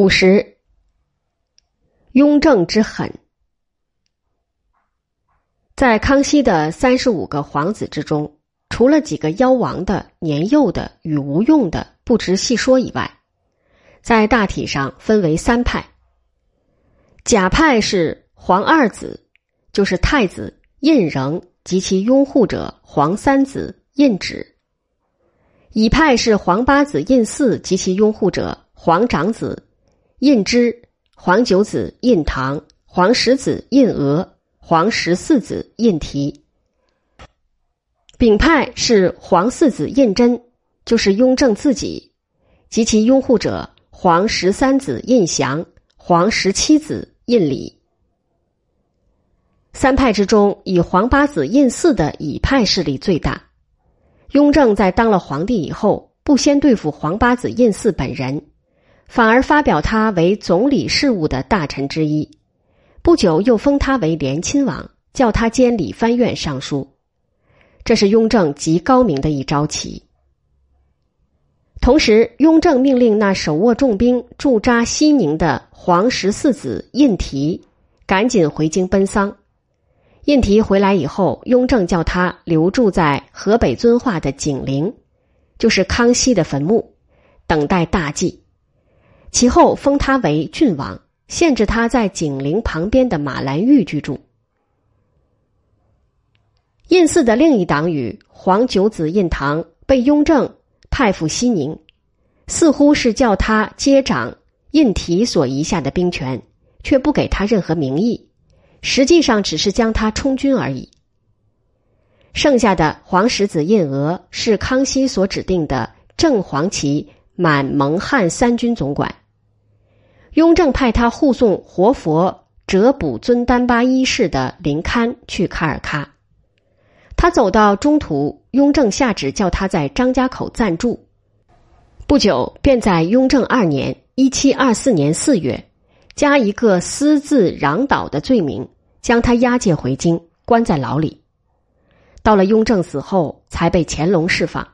五十，雍正之狠。在康熙的三十五个皇子之中，除了几个夭亡的、年幼的与无用的不值细说以外，在大体上分为三派。甲派是皇二子，就是太子胤禛及其拥护者皇三子胤祉；乙派是皇八子胤祀及其拥护者皇长子。胤之、皇九子胤堂、皇十子胤额、皇十四子胤提。丙派是皇四子胤禛，就是雍正自己及其拥护者皇十三子胤祥、皇十七子胤礼。三派之中，以皇八子胤祀的乙派势力最大。雍正在当了皇帝以后，不先对付皇八子胤祀本人。反而发表他为总理事务的大臣之一，不久又封他为连亲王，叫他监理藩院尚书。这是雍正极高明的一招棋。同时，雍正命令那手握重兵驻扎西宁的皇十四子胤禔赶紧回京奔丧。胤禔回来以后，雍正叫他留住在河北遵化的景陵，就是康熙的坟墓，等待大祭。其后封他为郡王，限制他在景陵旁边的马兰峪居住。胤祀的另一党羽皇九子胤堂被雍正派赴西宁，似乎是叫他接掌胤禔所遗下的兵权，却不给他任何名义，实际上只是将他充军而已。剩下的皇十子胤额是康熙所指定的正黄旗满蒙汉三军总管。雍正派他护送活佛哲卜尊丹巴一世的灵龛去卡尔喀。他走到中途，雍正下旨叫他在张家口暂住。不久，便在雍正二年（一七二四年四月）加一个私自攘倒的罪名，将他押解回京，关在牢里。到了雍正死后，才被乾隆释放。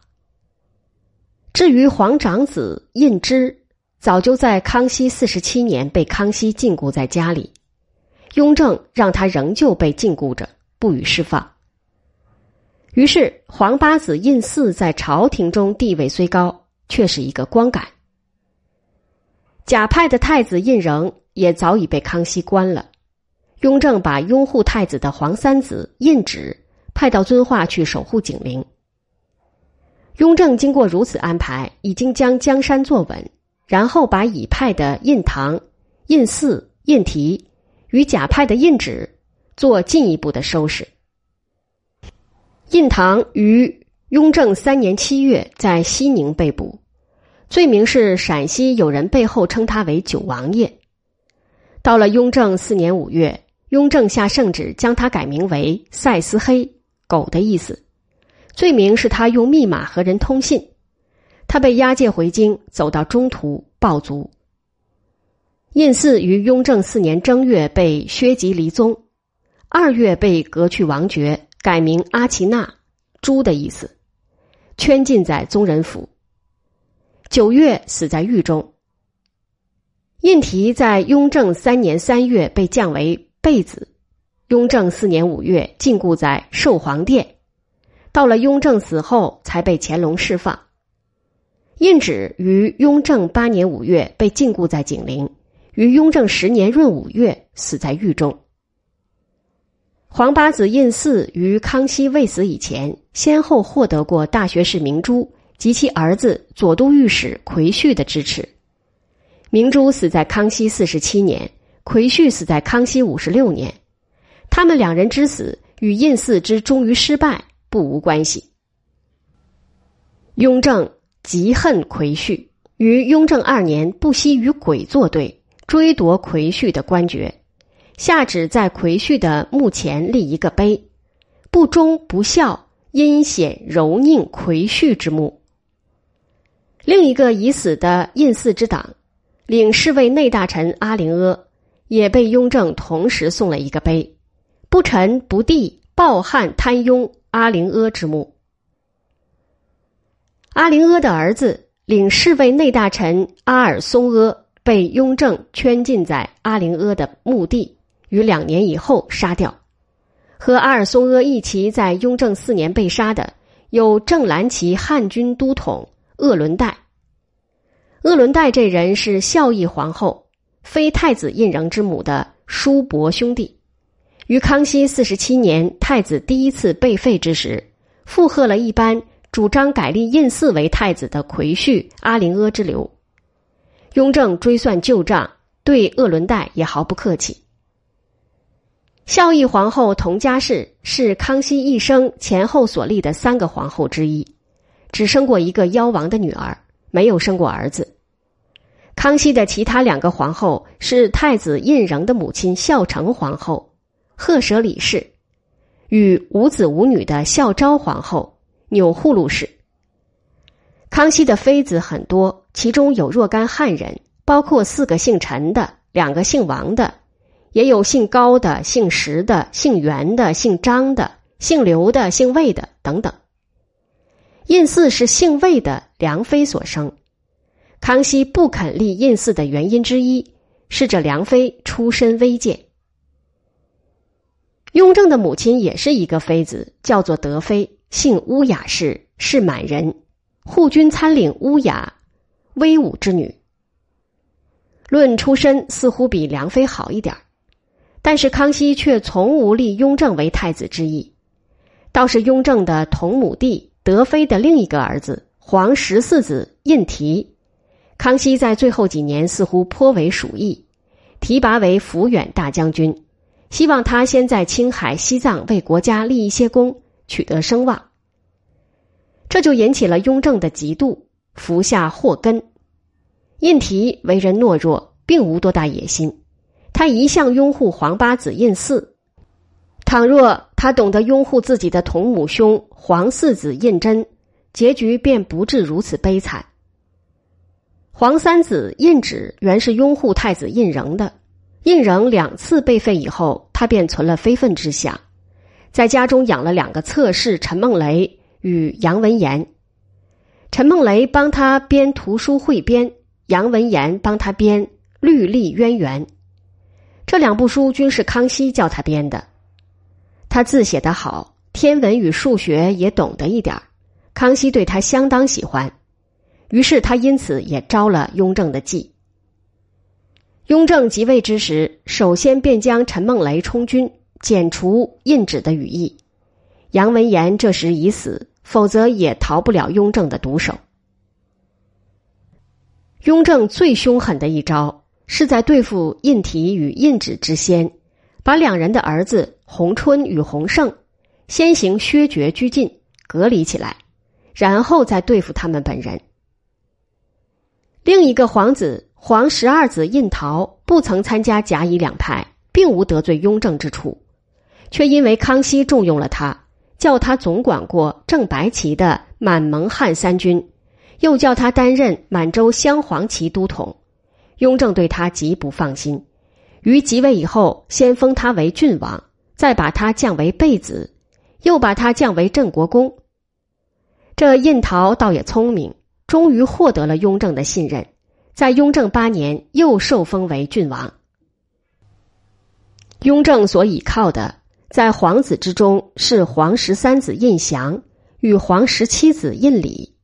至于皇长子胤之。早就在康熙四十七年被康熙禁锢在家里，雍正让他仍旧被禁锢着，不予释放。于是皇八子胤祀在朝廷中地位虽高，却是一个光杆。假派的太子胤仍也早已被康熙关了，雍正把拥护太子的皇三子胤祉派到遵化去守护景陵。雍正经过如此安排，已经将江山坐稳。然后把乙派的印堂、胤祀、胤提与甲派的胤祉做进一步的收拾。印堂于雍正三年七月在西宁被捕，罪名是陕西有人背后称他为九王爷。到了雍正四年五月，雍正下圣旨将他改名为赛斯黑，狗的意思。罪名是他用密码和人通信。他被押解回京，走到中途暴卒。胤祀于雍正四年正月被削籍离宗，二月被革去王爵，改名阿奇那，猪的意思，圈禁在宗人府。九月死在狱中。胤禔在雍正三年三月被降为贝子，雍正四年五月禁锢在寿皇殿，到了雍正死后才被乾隆释放。胤祉于雍正八年五月被禁锢在景陵，于雍正十年闰五月死在狱中。皇八子胤祀于康熙未死以前，先后获得过大学士明珠及其儿子左都御史奎旭的支持。明珠死在康熙四十七年，奎旭死在康熙五十六年，他们两人之死与胤祀之终于失败不无关系。雍正。极恨奎旭，于雍正二年不惜与鬼作对，追夺奎旭的官爵，下旨在奎旭的墓前立一个碑，不忠不孝，阴险柔佞奎旭之墓。另一个已死的胤祀之党，领侍卫内大臣阿灵阿，也被雍正同时送了一个碑，不臣不弟，暴汉贪庸阿灵阿之墓。阿灵阿的儿子领侍卫内大臣阿尔松阿被雍正圈禁在阿灵阿的墓地，于两年以后杀掉。和阿尔松阿一起在雍正四年被杀的有正蓝旗汉军都统鄂伦岱。鄂伦岱这人是孝义皇后非太子胤禛之母的叔伯兄弟，于康熙四十七年太子第一次被废之时，附和了一般主张改立胤祀为太子的奎婿阿陵阿之流。雍正追算旧账，对鄂伦岱也毫不客气。孝义皇后佟佳氏是康熙一生前后所立的三个皇后之一，只生过一个夭亡的女儿，没有生过儿子。康熙的其他两个皇后是太子胤禛的母亲孝成皇后，赫舍里氏，与无子无女的孝昭皇后钮祜禄氏。康熙的妃子很多，其中有若干汉人，包括四个姓陈的，两个姓王的，也有姓高的、姓石的、姓袁的、姓张的、姓刘的、姓魏的等等。胤祀是姓魏的梁妃所生。康熙不肯立胤祀的原因之一是这梁妃出身微贱。雍正的母亲也是一个妃子，叫做德妃，姓乌雅氏，是满人，护军参领乌雅，威武之女。论出身，似乎比梁妃好一点但是康熙却从无立雍正为太子之意，倒是雍正的同母弟德妃的另一个儿子皇十四子胤禔。康熙在最后几年似乎颇为属意，提拔为抚远大将军，希望他先在青海、西藏为国家立一些功，取得声望。这就引起了雍正的嫉妒，服下祸根。胤禔为人懦弱，并无多大野心，他一向拥护皇八子胤祀。倘若他懂得拥护自己的同母兄皇四子胤禛，结局便不至如此悲惨。皇三子胤祉原是拥护太子胤禛的，胤禛两次被废以后，他便存了非分之想，在家中养了两个侧室陈梦雷与杨文言。陈梦雷帮他编图书汇编，杨文言帮他编《律历渊源》，这两部书均是康熙叫他编的。他字写得好，天文与数学也懂得一点康熙对他相当喜欢。于是他因此也招了雍正的忌。雍正即位之时，首先便将陈梦雷充军，剪除印旨的羽翼。杨文言这时已死，否则也逃不了雍正的毒手。雍正最凶狠的一招，是在对付胤禔与胤旨之先，把两人的儿子弘春与弘盛先行削爵拘禁，隔离起来，然后再对付他们本人。另一个皇子皇十二子胤陶不曾参加甲乙两派，并无得罪雍正之处，却因为康熙重用了他，叫他总管过正白旗的满蒙汉三军，又叫他担任满洲镶黄旗都统，雍正对他极不放心，于即位以后，先封他为郡王，再把他降为贝子，又把他降为镇国公。这胤陶倒也聪明。终于获得了雍正的信任，在雍正八年又受封为郡王。雍正所倚靠的，在皇子之中是皇十三子胤祥与皇十七子胤礼，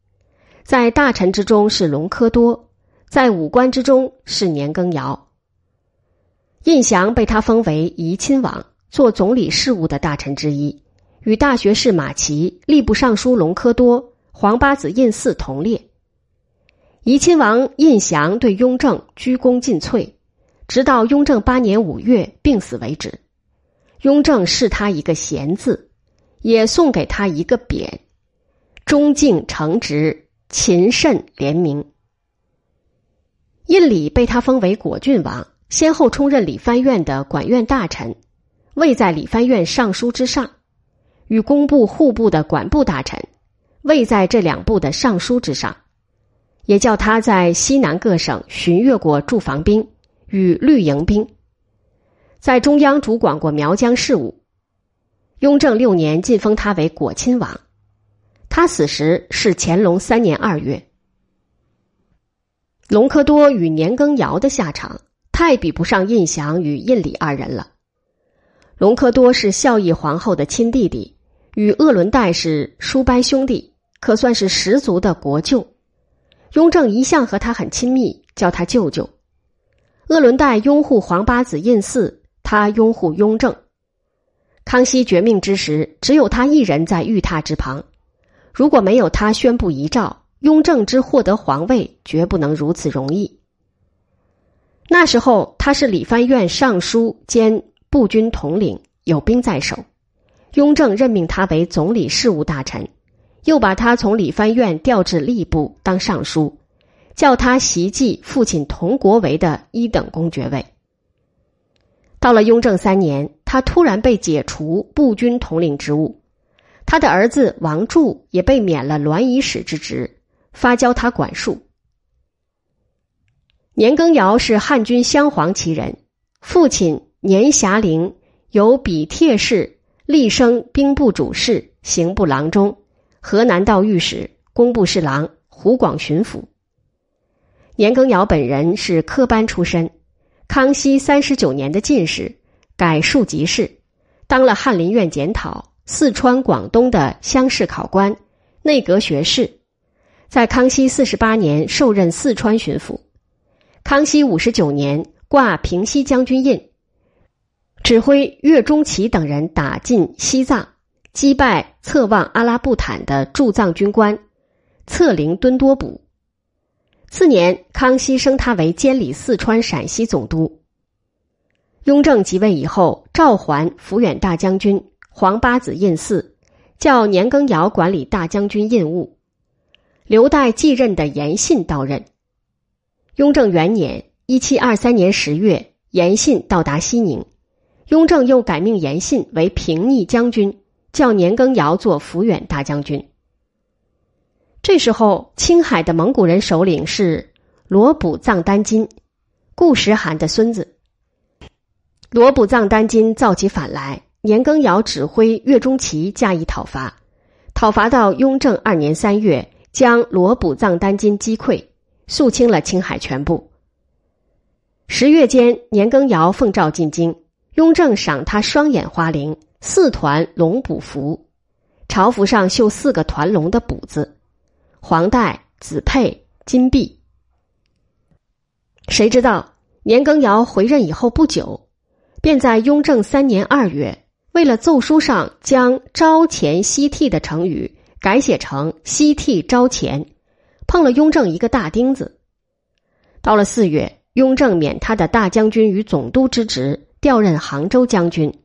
在大臣之中是隆科多，在武官之中是年羹尧。胤祥被他封为怡亲王，做总理事务的大臣之一，与大学士马齐、吏部尚书隆科多、皇八子胤祀同列。怡亲王胤祥对雍正鞠躬尽瘁，直到雍正八年五月病死为止。雍正赐他一个贤字，也送给他一个匾：忠敬诚直，勤慎廉明。胤礼被他封为果郡王，先后充任理藩院的管院大臣，位在理藩院尚书之上；与工部、户部的管部大臣，位在这两部的尚书之上。也叫他在西南各省巡阅过驻防兵与绿营兵，在中央主管过苗疆事务。雍正六年晋封他为果亲王，他死时是乾隆三年二月。隆科多与年羹尧的下场，太比不上胤祥与胤礼二人了。隆科多是孝义皇后的亲弟弟，与鄂伦代是叔伯兄弟，可算是十足的国舅。雍正一向和他很亲密，叫他舅舅。鄂伦代拥护皇八子胤祀，他拥护雍正。康熙绝命之时，只有他一人在御榻之旁。如果没有他宣布遗诏，雍正之获得皇位绝不能如此容易。那时候他是理藩院尚书兼步军统领，有兵在手。雍正任命他为总理事务大臣，又把他从理藩院调至吏部当尚书，叫他袭继父亲佟国维的一等公爵位。到了雍正三年，他突然被解除步军统领职务。他的儿子王柱也被免了銮仪使之职，发交他管束。年羹尧是汉军镶黄旗人，父亲年霞龄由比帖氏立升兵部主事、刑部郎中、河南道御史、工部侍郎、湖广巡抚。年羹尧本人是科班出身，康熙三十九年的进士，改庶吉士，当了翰林院检讨。四川、广东的乡试考官、内阁学士，在康熙四十八年受任四川巡抚。康熙五十九年挂平西将军印，指挥岳钟琪等人打进西藏，击败策妄阿拉布坦的驻藏军官策凌敦多卜。次年，康熙升他为监理四川、陕西总督。雍正即位以后，召还抚远大将军。皇八子胤祀，叫年羹尧管理大将军印务，留待继任的严信到任。雍正元年（一七二三年十月），严信到达西宁，雍正又改命严信为平逆将军，叫年羹尧做抚远大将军。这时候，青海的蒙古人首领是罗卜藏丹津，顾时汗的孙子。罗卜藏丹津造起反来。年羹尧指挥岳钟琪加以讨伐，讨伐到雍正二年三月，将罗卜藏丹津击溃，肃清了青海全部。十月间，年羹尧奉诏进京，雍正赏他双眼花翎，四团龙补服，朝服上绣四个团龙的补字，黄带、紫佩、金币。谁知道年羹尧回任以后不久，便在雍正三年二月。为了奏书上将“朝前夕替”的成语改写成“夕替朝前”，碰了雍正一个大钉子。到了四月，雍正免他的大将军与总督之职，调任杭州将军。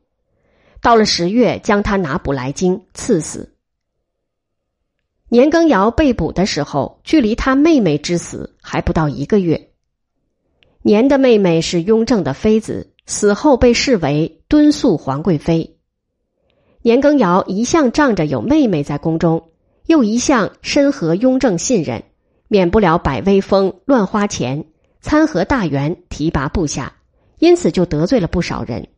到了十月，将他拿捕来京，赐死。年羹尧被捕的时候，距离他妹妹之死还不到一个月。年的妹妹是雍正的妃子，死后被视为敦肃皇贵妃。年羹尧一向仗着有妹妹在宫中，又一向深合雍正信任，免不了摆威风、乱花钱、参合大员、提拔部下，因此就得罪了不少人。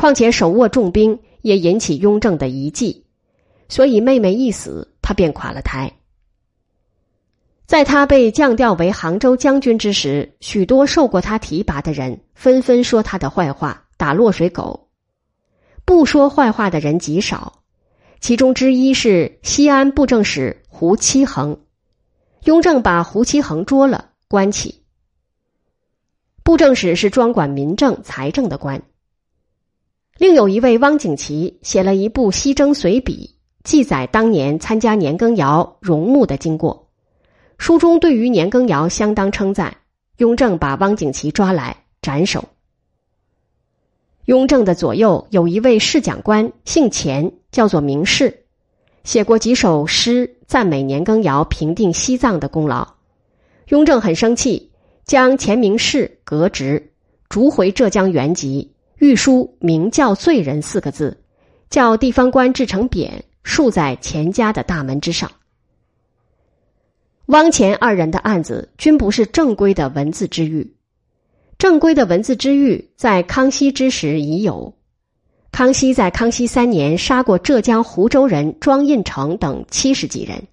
况且手握重兵，也引起雍正的疑忌，所以妹妹一死，他便垮了台。在他被降调为杭州将军之时，许多受过他提拔的人纷纷说他的坏话，打落水狗。不说坏话的人极少，其中之一是西安布政使胡七恒。雍正把胡七恒捉了，关起。布政使是专管民政财政的官。另有一位汪景祺写了一部《西征随笔》，记载当年参加年羹尧荣墓的经过。书中对于年羹尧相当称赞。雍正把汪景祺抓来斩首。雍正的左右有一位侍讲官，姓钱，叫做明士，写过几首诗赞美年羹尧平定西藏的功劳。雍正很生气，将钱明士革职，逐回浙江原籍，御书“明教罪人”四个字，叫地方官制成匾，竖在钱家的大门之上。汪钱二人的案子均不是正规的文字之狱。正规的文字之狱在康熙之时已有。康熙在康熙三年杀过浙江湖州人庄印成等七十几人，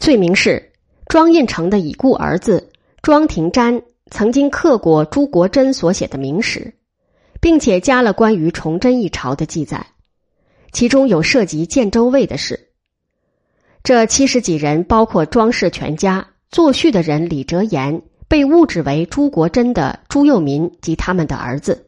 罪名是庄印成的已故儿子庄廷瞻曾经刻过朱国珍所写的明史，并且加了关于崇祯一朝的记载，其中有涉及建州卫的事。这七十几人，包括庄氏全家，作序的人李哲言被误指为朱国珍的朱佑民及他们的儿子。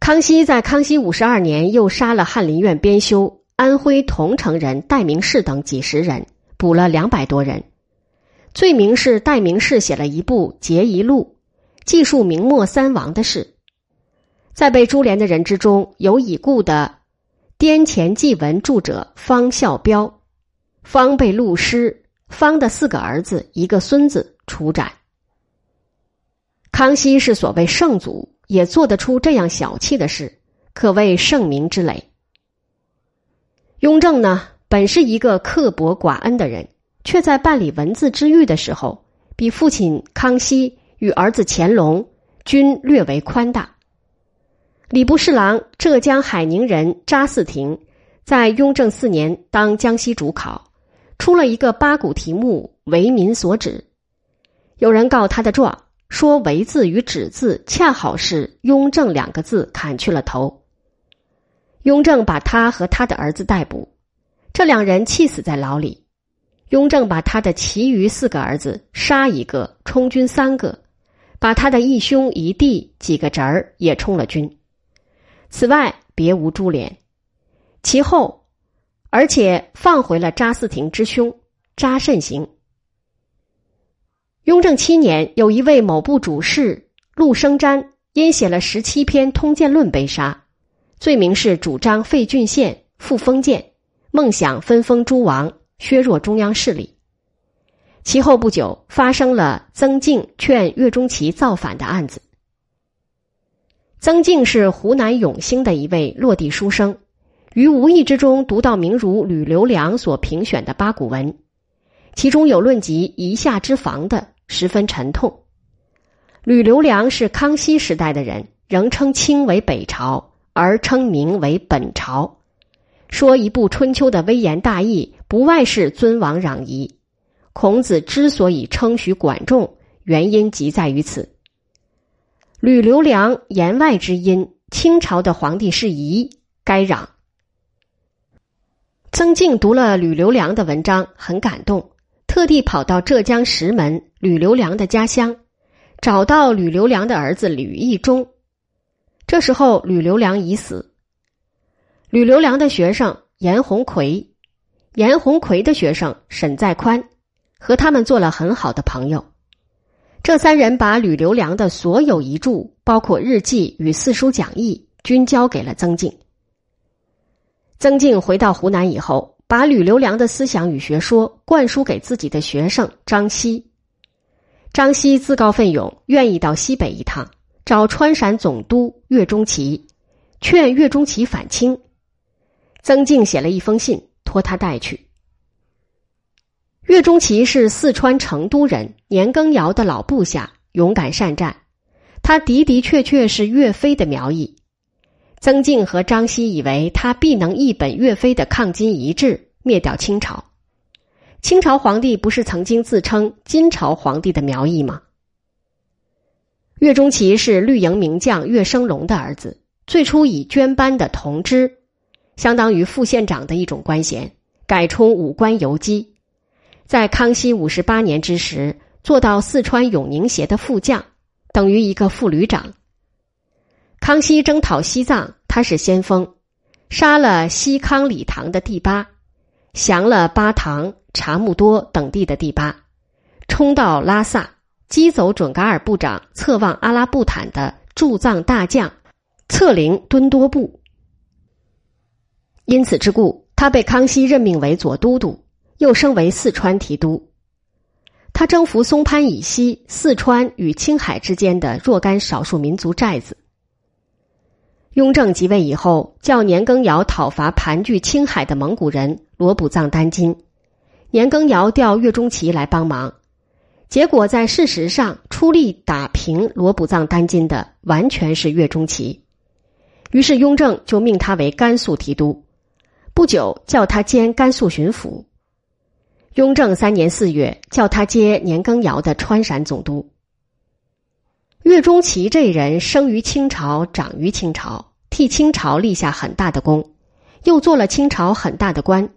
康熙在康熙五十二年又杀了翰林院编修、安徽桐城人戴明士等几十人，捕了两百多人。罪名是戴明士写了一部《节遗录》，记述明末三王的事。在被株连的人之中，有已故的滇黔纪文著者方孝标，方被戮师，方的四个儿子、一个孙子处斩。康熙是所谓圣祖。也做得出这样小气的事，可谓圣明之累。雍正呢，本是一个刻薄寡恩的人，却在办理文字之狱的时候，比父亲康熙与儿子乾隆均略为宽大。礼部侍郎浙江海宁人查嗣庭，在雍正四年当江西主考，出了一个八股题目为民所指，有人告他的状。说“为”字与“止”字恰好是“雍正”两个字砍去了头。雍正把他和他的儿子逮捕，这两人气死在牢里。雍正把他的其余四个儿子杀一个，充军三个，把他的一兄一弟几个侄儿也充了军。此外别无株连。其后，而且放回了查嗣庭之兄查慎行。雍正七年，有一位某部主事陆生瞻，因写了十七篇《通鉴论》被杀，罪名是主张废郡县、复封建，梦想分封诸王，削弱中央势力。其后不久，发生了曾静劝岳钟琪造反的案子。曾静是湖南永兴的一位落地书生，于无意之中读到名儒吕留良所评选的八股文，其中有论及夷夏之防的。十分沉痛。吕留良是康熙时代的人，仍称清为北朝，而称明为本朝。说一部《春秋》的微言大义，不外是尊王攘夷。孔子之所以称许管仲，原因即在于此。吕留良言外之音，清朝的皇帝是夷，该攘。曾静读了吕留良的文章，很感动。特地跑到浙江石门吕留良的家乡，找到吕留良的儿子吕义忠。这时候吕留良已死。吕留良的学生严鸿奎，严鸿奎的学生沈在宽，和他们做了很好的朋友。这三人把吕留良的所有遗著，包括日记与四书讲义，均交给了曾静。曾静回到湖南以后。把吕留良的思想与学说灌输给自己的学生张熙。张熙自告奋勇，愿意到西北一趟，找川陕总督岳钟琪，劝岳钟琪反清。曾静写了一封信，托他带去。岳钟琪是四川成都人，年羹尧的老部下，勇敢善战，他的的确确是岳飞的苗裔。曾静和张熙以为他必能一本岳飞的抗金遗志，灭掉清朝。清朝皇帝不是曾经自称金朝皇帝的苗裔吗？岳钟琪是绿营名将岳生龙的儿子，最初以捐班的同知，相当于副县长的一种官衔，改充武官游击，在康熙五十八年之时，做到四川永宁协的副将，等于一个副旅长。康熙征讨西藏，他是先锋，杀了西康理塘的第八，降了巴塘、查木多等地的第八，冲到拉萨，击走准噶尔部长策妄阿拉布坦的驻藏大将策灵敦多布。因此之故，他被康熙任命为左都督，又升为四川提督。他征服松潘以西四川与青海之间的若干少数民族寨子。雍正即位以后，叫年羹尧讨伐盘踞青海的蒙古人罗卜藏丹津，年羹尧调岳钟琪来帮忙，结果在事实上出力打平罗卜藏丹津的完全是岳钟琪，于是雍正就命他为甘肃提督，不久叫他兼甘肃巡抚。雍正三年四月，叫他接年羹尧的川陕总督。岳钟琪这人生于清朝，长于清朝，替清朝立下很大的功，又做了清朝很大的官，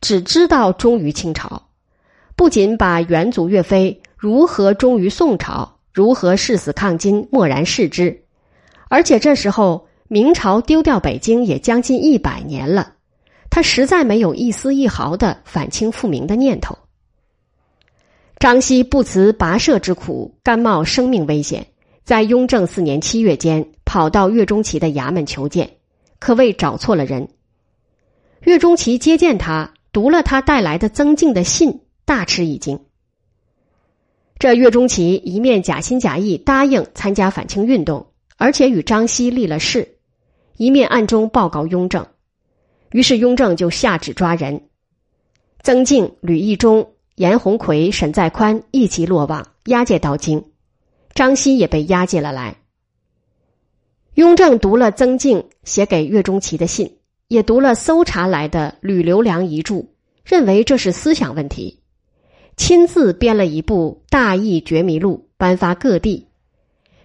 只知道忠于清朝。不仅把元祖岳飞如何忠于宋朝，如何誓死抗金默然视之，而且这时候明朝丢掉北京也将近一百年了，他实在没有一丝一毫的反清复明的念头。张熙不辞跋涉之苦，甘冒生命危险，在雍正四年七月间跑到岳钟琪的衙门求见，可谓找错了人。岳钟琪接见他，读了他带来的曾静的信。大吃一惊。这岳钟琪一面假心假意答应参加反清运动，而且与张熙立了誓，一面暗中报告雍正。于是雍正就下旨抓人，曾静、吕义忠、严鸿奎、沈在宽一齐落网，押解到京。张熙也被押解了来。雍正读了曾静写给岳钟琪的信，也读了搜查来的吕留良遗著，认为这是思想问题。亲自编了一部《大义觉迷录》，颁发各地，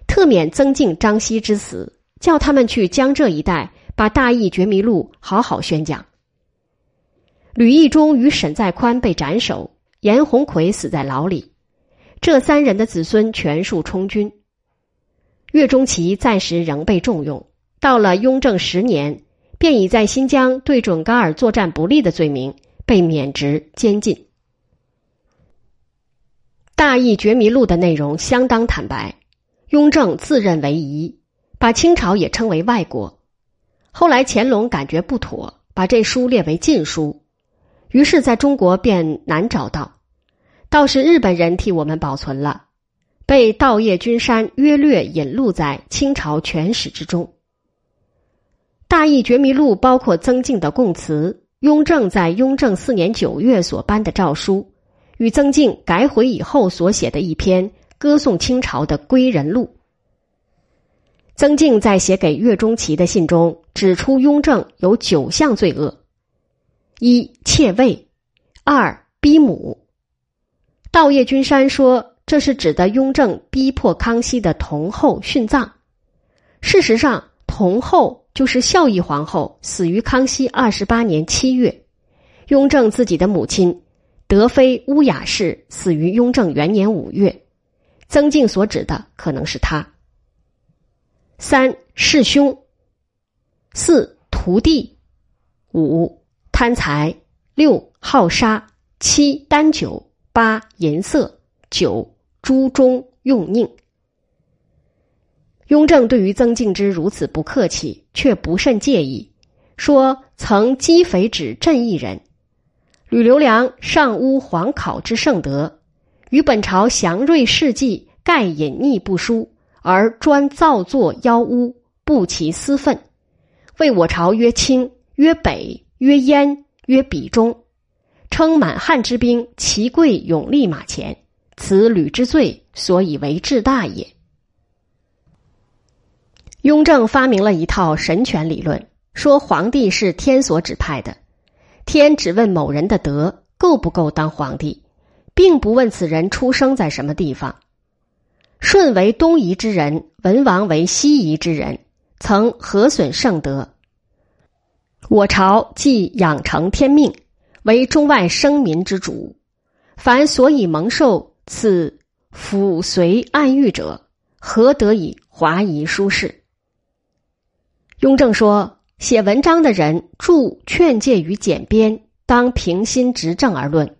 特免曾静、张熙之死，叫他们去江浙一带把《大义觉迷录》好好宣讲。吕义忠与沈在宽被斩首，严鸿奎死在牢里，这三人的子孙全数充军。岳钟琪暂时仍被重用，到了雍正十年，便以在新疆对准噶尔作战不利的罪名被免职监禁。《大义觉迷录》的内容相当坦白，雍正自认为宜，把清朝也称为外国。后来乾隆感觉不妥，把这书列为禁书，于是在中国便难找到，倒是日本人替我们保存了，被道叶君山约略引录在清朝全史之中。《大义觉迷录》包括曾静的供词，雍正在雍正四年九月所颁的诏书。与曾静改悔以后所写的一篇歌颂清朝的归人录。曾静在写给岳钟琪的信中指出，雍正有九项罪恶：一窃位，二逼母。道叶君山说，这是指的雍正逼迫康熙的同后殉葬。事实上，同后就是孝义皇后，死于康熙二十八年七月，雍正自己的母亲。德妃乌雅氏死于雍正元年五月，曾静所指的可能是他。三弑兄，四屠弟，五贪财，六好杀，七单酒，八淫色，九诛忠用佞。雍正对于曾静之如此不客气，却不甚介意，说曾击匪指朕一人。吕留良上诬皇考之圣德，与本朝祥瑞事迹盖隐匿不书，而专造作妖污，不其私愤，为我朝曰清曰北曰燕曰比中，称满汉之兵其贵勇立马前，此吕之罪，所以为治大也。雍正发明了一套神权理论，说皇帝是天所指派的。天只问某人的德够不够当皇帝，并不问此人出生在什么地方。舜为东夷之人，文王为西夷之人，曾何损圣德？我朝既养成天命，为中外生民之主，凡所以蒙受此辅随暗喻者，何得以华夷舒适？雍正说。写文章的人著劝诫与简编，当平心执政而论。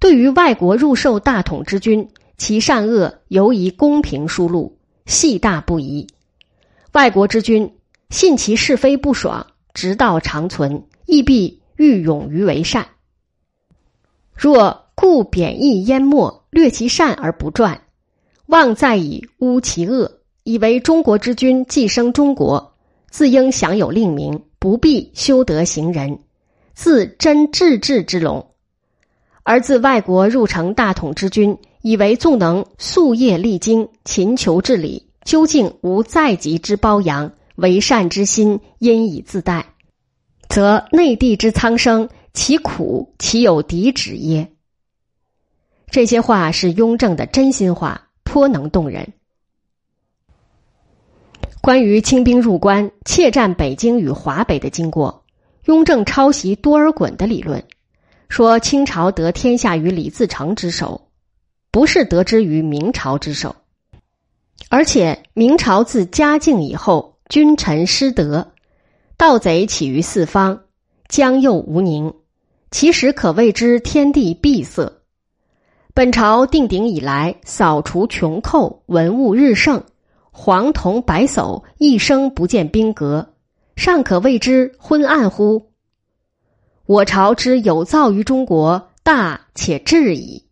对于外国入受大统之君，其善恶犹宜公平疏露，细大不宜。外国之君信其是非不爽，直道长存，亦必欲勇于为善。若故贬义淹没，略其善而不传，妄在以污其恶，以为中国之君寄生中国。自应享有令名，不必修德行仁，自真治治之龙；而自外国入城大统之君，以为纵能夙夜励精，勤求治理，究竟无在籍之褒扬，为善之心，因以自待，则内地之苍生，其苦岂有敌止耶？这些话是雍正的真心话，颇能动人。关于清兵入关、窃占北京与华北的经过，雍正抄袭多尔衮的理论，说清朝得天下于李自成之手，不是得之于明朝之手。而且明朝自嘉靖以后，君臣失德，盗贼起于四方，疆右无宁，其实可谓之天地闭塞。本朝定鼎以来，扫除穷寇，文物日盛，黄铜白叟一生不见兵革，尚可谓之昏暗乎？我朝之有造于中国，大且至矣。